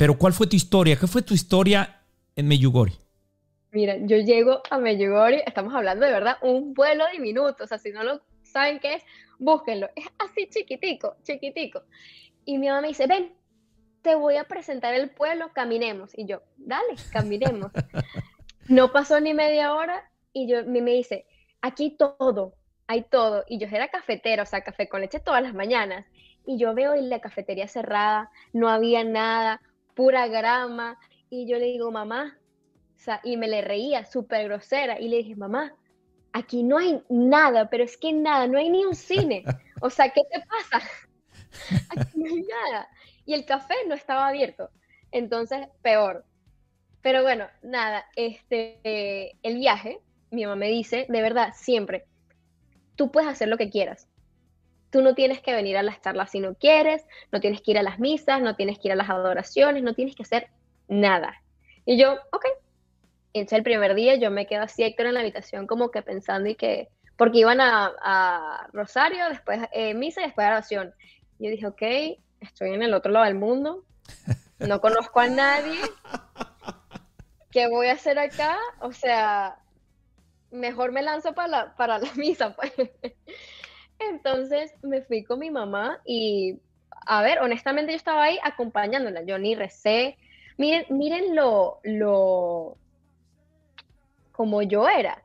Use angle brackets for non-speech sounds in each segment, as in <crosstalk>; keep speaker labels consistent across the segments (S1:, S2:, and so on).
S1: pero ¿cuál fue tu historia? ¿Qué fue tu historia en Meyugori?
S2: Mira, yo llego a Meyugori, estamos hablando de verdad, un vuelo diminuto, o sea, si no lo saben qué es, búsquenlo, es así chiquitico, chiquitico. Y mi mamá me dice, ven, te voy a presentar el pueblo, caminemos. Y yo, dale, caminemos. <laughs> no pasó ni media hora y yo me dice, aquí todo, hay todo. Y yo era cafetero, o sea, café con leche todas las mañanas. Y yo veo la cafetería cerrada, no había nada, pura grama. Y yo le digo, mamá, y me le reía, súper grosera. Y le dije, mamá, aquí no hay nada, pero es que nada, no hay ni un cine. O sea, ¿qué te pasa? <laughs> Aquí no hay nada. Y el café no estaba abierto. Entonces, peor. Pero bueno, nada, este, el viaje, mi mamá me dice, de verdad, siempre, tú puedes hacer lo que quieras. Tú no tienes que venir a las charlas si no quieres, no tienes que ir a las misas, no tienes que ir a las adoraciones, no tienes que hacer nada. Y yo, ok. Entonces el primer día yo me quedo así, Héctor, en la habitación como que pensando y que, porque iban a, Rosario, después eh, misa y después oración. Yo dije, ok, estoy en el otro lado del mundo, no conozco a nadie, ¿qué voy a hacer acá? O sea, mejor me lanzo para la, para la misa, pues. Entonces me fui con mi mamá y, a ver, honestamente yo estaba ahí acompañándola, yo ni recé. Miren, miren lo, lo, como yo era,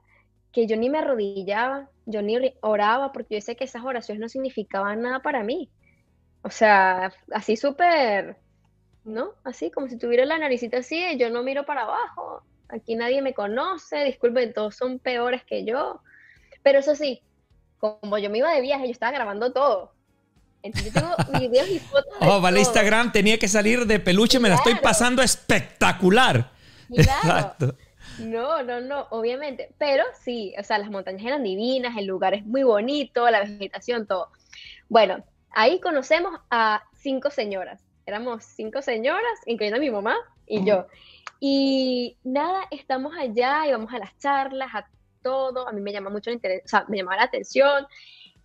S2: que yo ni me arrodillaba, yo ni oraba, porque yo sé que esas oraciones no significaban nada para mí. O sea, así súper, ¿no? Así como si tuviera la naricita así, yo no miro para abajo, aquí nadie me conoce, disculpen, todos son peores que yo. Pero eso sí, como yo me iba de viaje, yo estaba grabando todo. Entonces yo tengo <laughs> videos y fotos.
S1: oh, vale, Instagram tenía que salir de peluche, me la estoy pasando espectacular.
S2: Exacto. No, no, no, obviamente. Pero sí, o sea, las montañas eran divinas, el lugar es muy bonito, la vegetación, todo. Bueno, ahí conocemos a cinco señoras. Éramos cinco señoras, incluyendo a mi mamá y yo. Y nada, estamos allá y vamos a las charlas, a todo. A mí me llama mucho el interés, o sea, me llama la atención.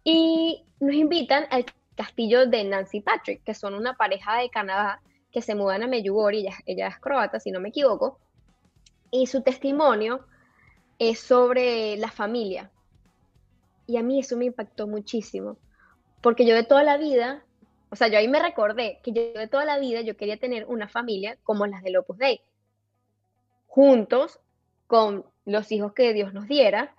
S2: Y nos invitan al castillo de Nancy Patrick, que son una pareja de Canadá que se mudan a Medjugorje, ella, ella es croata, si no me equivoco. Y su testimonio es sobre la familia. Y a mí eso me impactó muchísimo porque yo de toda la vida, o sea, yo ahí me recordé que yo de toda la vida yo quería tener una familia como las del Opus Dei, juntos con los hijos que Dios nos diera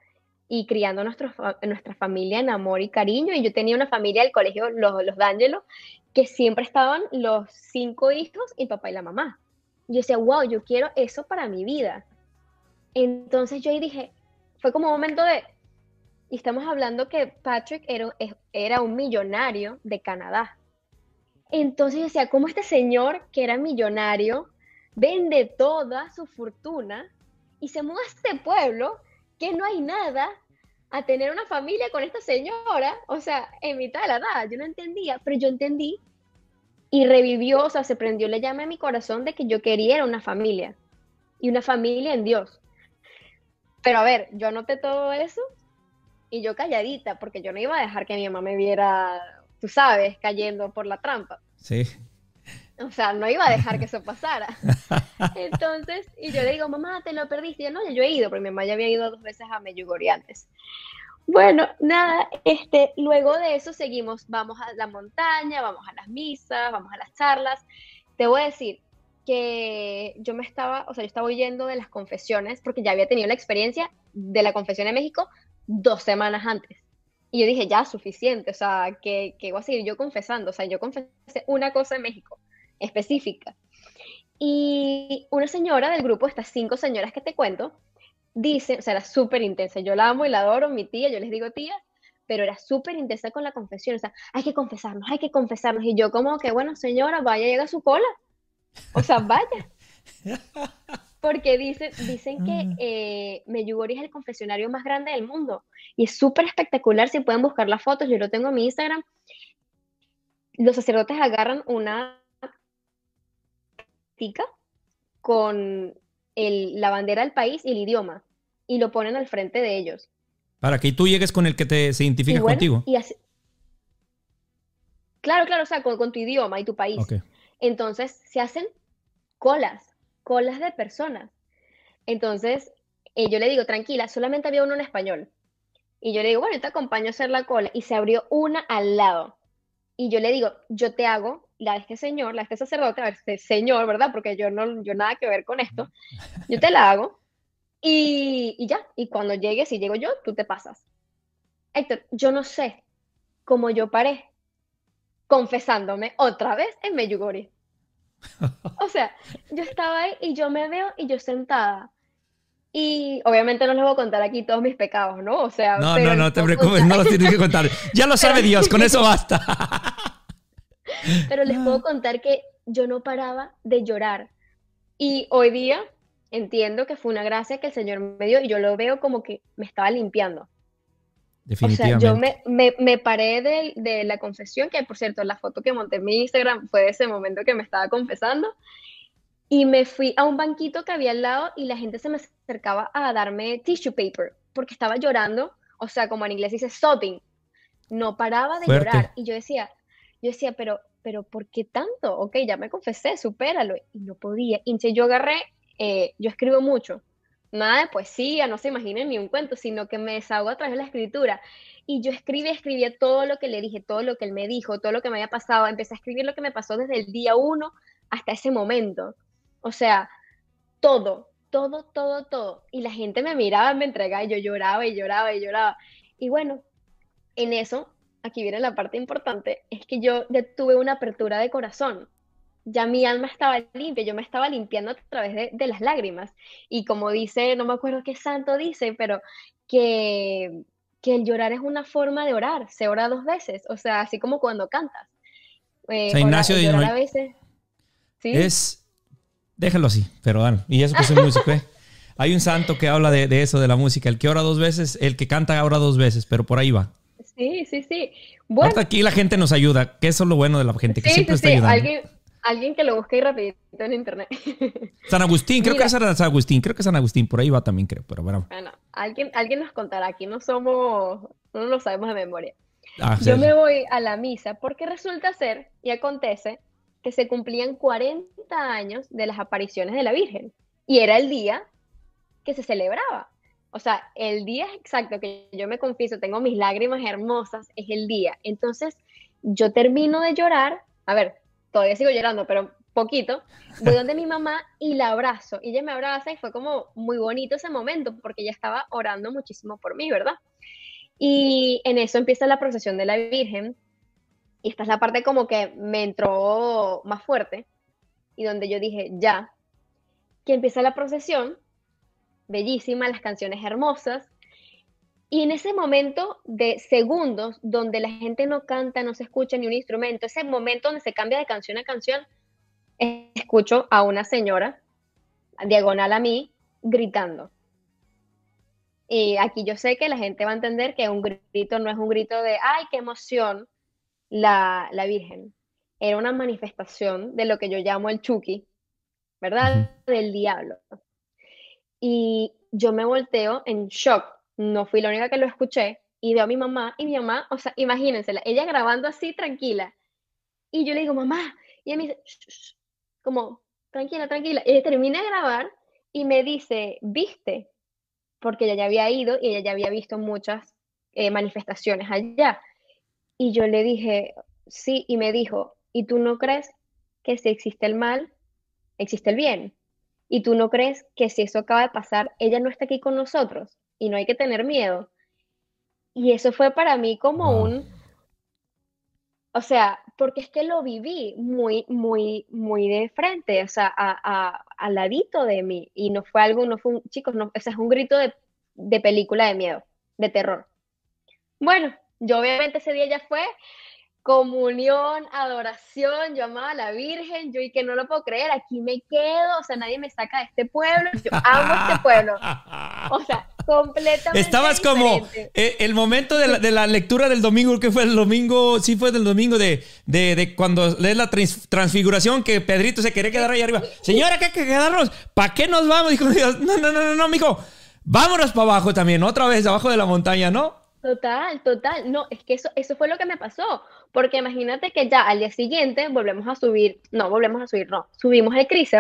S2: y criando nuestra familia en amor y cariño. Y yo tenía una familia del colegio, los, los D'Angelo, que siempre estaban los cinco hijos el papá y la mamá. Yo decía, wow, yo quiero eso para mi vida. Entonces yo ahí dije, fue como un momento de, y estamos hablando que Patrick era, era un millonario de Canadá. Entonces yo decía, ¿cómo este señor que era millonario vende toda su fortuna y se muda a este pueblo que no hay nada a tener una familia con esta señora? O sea, en mitad de la nada, yo no entendía, pero yo entendí y revivió, o sea, se prendió la llama en mi corazón de que yo quería una familia y una familia en Dios. Pero a ver, yo anoté todo eso y yo calladita, porque yo no iba a dejar que mi mamá me viera, tú sabes, cayendo por la trampa.
S1: Sí.
S2: O sea, no iba a dejar que eso pasara. <laughs> Entonces, y yo le digo, mamá, te lo perdiste. Y yo, no, yo he ido, porque mi mamá ya había ido dos veces a Meyugori antes. Bueno, nada, este, luego de eso seguimos, vamos a la montaña, vamos a las misas, vamos a las charlas. Te voy a decir que yo me estaba, o sea, yo estaba oyendo de las confesiones, porque ya había tenido la experiencia de la confesión en México, dos semanas antes. Y yo dije, ya, suficiente, o sea, que, que voy a seguir yo confesando, o sea, yo confesé una cosa en México, específica. Y una señora del grupo, estas cinco señoras que te cuento, dice, o sea, era súper intensa, yo la amo y la adoro, mi tía, yo les digo tía, pero era súper intensa con la confesión, o sea, hay que confesarnos, hay que confesarnos. Y yo como que, bueno, señora, vaya, llega su cola. O sea, <laughs> vaya. Porque dicen, dicen que mm. eh, Meyugori es el confesionario más grande del mundo y es súper espectacular. Si pueden buscar las fotos, yo lo tengo en mi Instagram. Los sacerdotes agarran una con la bandera del país y el idioma y lo ponen al frente de ellos.
S1: Para que tú llegues con el que te se identifica contigo.
S2: claro, claro, o sea, con, tu idioma y tu país. Entonces se hacen colas, colas de personas. Entonces, eh, yo le digo, tranquila, solamente había uno en español. Y yo le digo, bueno, te acompaño a hacer la cola. Y se abrió una al lado. Y yo le digo, yo te hago la de este señor, la de este sacerdote, a ver, este señor, ¿verdad? Porque yo no, yo nada que ver con esto. Yo te la hago. Y, y ya, y cuando llegues, si llego yo, tú te pasas. Héctor, yo no sé cómo yo paré confesándome otra vez en Meyugori. O sea, yo estaba ahí y yo me veo y yo sentada y obviamente no les voy a contar aquí todos mis pecados, ¿no? O sea,
S1: no, no, no te preocupes, no los tienes que contar. Ya lo sabe Dios, con eso basta. <laughs>
S2: pero les puedo contar que yo no paraba de llorar. Y hoy día entiendo que fue una gracia que el Señor me dio y yo lo veo como que me estaba limpiando. Definitivamente. O sea, yo me, me, paré de, de, la confesión, que por cierto, la foto que monté en mi Instagram fue de ese momento que me estaba confesando, y me fui a un banquito que había al lado y la gente se me acercaba a darme tissue paper porque estaba llorando, o sea, como en inglés dice sobbing. No paraba de llorar y yo decía, yo decía, pero pero ¿por qué tanto? Ok, ya me confesé, supéralo. Y no podía. Y yo agarré, eh, yo escribo mucho. Nada de poesía, no se imaginen ni un cuento, sino que me desahogo a través de la escritura. Y yo escribí, escribía todo lo que le dije, todo lo que él me dijo, todo lo que me había pasado. Empecé a escribir lo que me pasó desde el día uno hasta ese momento. O sea, todo, todo, todo, todo. Y la gente me miraba, me entregaba y yo lloraba y lloraba y lloraba. Y bueno, en eso, aquí viene la parte importante, es que yo tuve una apertura de corazón. Ya mi alma estaba limpia, yo me estaba limpiando a través de, de las lágrimas. Y como dice, no me acuerdo qué santo dice, pero que, que el llorar es una forma de orar, se ora dos veces, o sea, así como cuando cantas.
S1: Eh, Ignacio de a veces, ¿sí? Es Déjalo así, pero y eso que es músico, ¿eh? Hay un santo que habla de, eso, de la música. El que ora dos veces, el que canta ora dos veces, pero por ahí va.
S2: Sí, sí, sí.
S1: Bueno, aquí la gente nos ayuda, que eso es lo bueno de la gente, que siempre está ayudando.
S2: Alguien, alguien que lo busque rapidito en internet. <laughs>
S1: San Agustín, creo que es San Agustín, creo que es San Agustín, por ahí va también, creo, pero bueno.
S2: Bueno, alguien, alguien nos contará, aquí no somos, no lo sabemos de memoria. Ah, Yo me voy a la misa porque resulta ser y acontece que se cumplían 40 años de las apariciones de la Virgen y era el día que se celebraba. O sea, el día exacto que yo me confieso, tengo mis lágrimas hermosas, es el día. Entonces, yo termino de llorar, a ver, todavía sigo llorando, pero poquito, voy donde mi mamá y la abrazo. Y ella me abraza y fue como muy bonito ese momento porque ella estaba orando muchísimo por mí, ¿verdad? Y en eso empieza la procesión de la Virgen y esta es la parte como que me entró más fuerte y donde yo dije, ya, que empieza la procesión, bellísima, las canciones hermosas, y en ese momento de segundos donde la gente no canta, no se escucha ni un instrumento, ese momento donde se cambia de canción a canción, escucho a una señora diagonal a mí gritando. Y aquí yo sé que la gente va a entender que un grito no es un grito de, ay, qué emoción, la, Virgen. Era una manifestación de lo que yo llamo el Chucky, ¿verdad? Del diablo. Y yo me volteo en shock. No fui la única que lo escuché. Y veo a mi mamá y mi mamá, o sea, imagínensela, ella grabando así tranquila. Y yo le digo, mamá. Y ella me dice, como, tranquila, tranquila. Y ella termina de grabar y me dice, ¿viste? Porque ella ya había ido y ella ya había visto muchas eh, manifestaciones allá. Y yo le dije, sí, y me dijo, ¿y tú no crees que si existe el mal, existe el bien? ¿Y tú no crees que si eso acaba de pasar, ella no está aquí con nosotros y no hay que tener miedo? Y eso fue para mí como un, o sea, porque es que lo viví muy, muy, muy de frente, o sea, a, al ladito de mí. Y no fue algo, no fue un, chicos, no, o sea, es un grito de, de película de miedo, de terror. Bueno, yo obviamente ese día ya fue comunión, adoración, yo amaba a la Virgen, yo y que no lo puedo creer, aquí me quedo, o sea, nadie me saca de este pueblo, yo amo este pueblo. O sea, <laughs> completamente.
S1: Estabas como eh, el momento de la, lectura del domingo, que fue el domingo, sí fue del domingo de, de, cuando lees la transfiguración, que Pedrito se quería quedar ahí arriba. Señora, ¿qué hay que quedarnos? ¿Para qué nos vamos? Dijo Dios, no, no, no, no, no, mijo, vámonos para abajo también, otra vez, abajo de la montaña, ¿no?
S2: Total, total. No, es que eso, eso fue lo que me pasó. Porque imagínate que ya al día siguiente volvemos a subir, no, volvemos a subir, no, subimos el crise